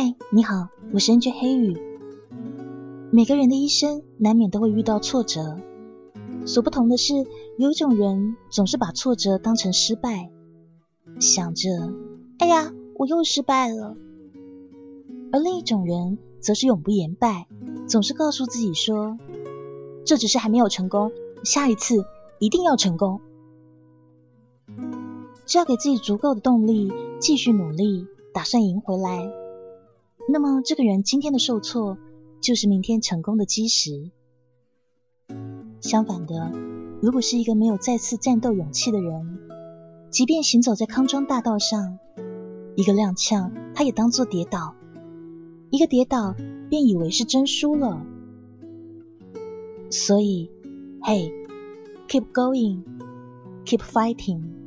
嗨，你好，我是 NJ 黑羽。每个人的一生难免都会遇到挫折，所不同的是，有一种人总是把挫折当成失败，想着“哎呀，我又失败了”；而另一种人则是永不言败，总是告诉自己说：“这只是还没有成功，下一次一定要成功。”只要给自己足够的动力，继续努力，打算赢回来。那么，这个人今天的受挫，就是明天成功的基石。相反的，如果是一个没有再次战斗勇气的人，即便行走在康庄大道上，一个踉跄，他也当作跌倒；一个跌倒，便以为是真输了。所以，嘿，keep going，keep fighting。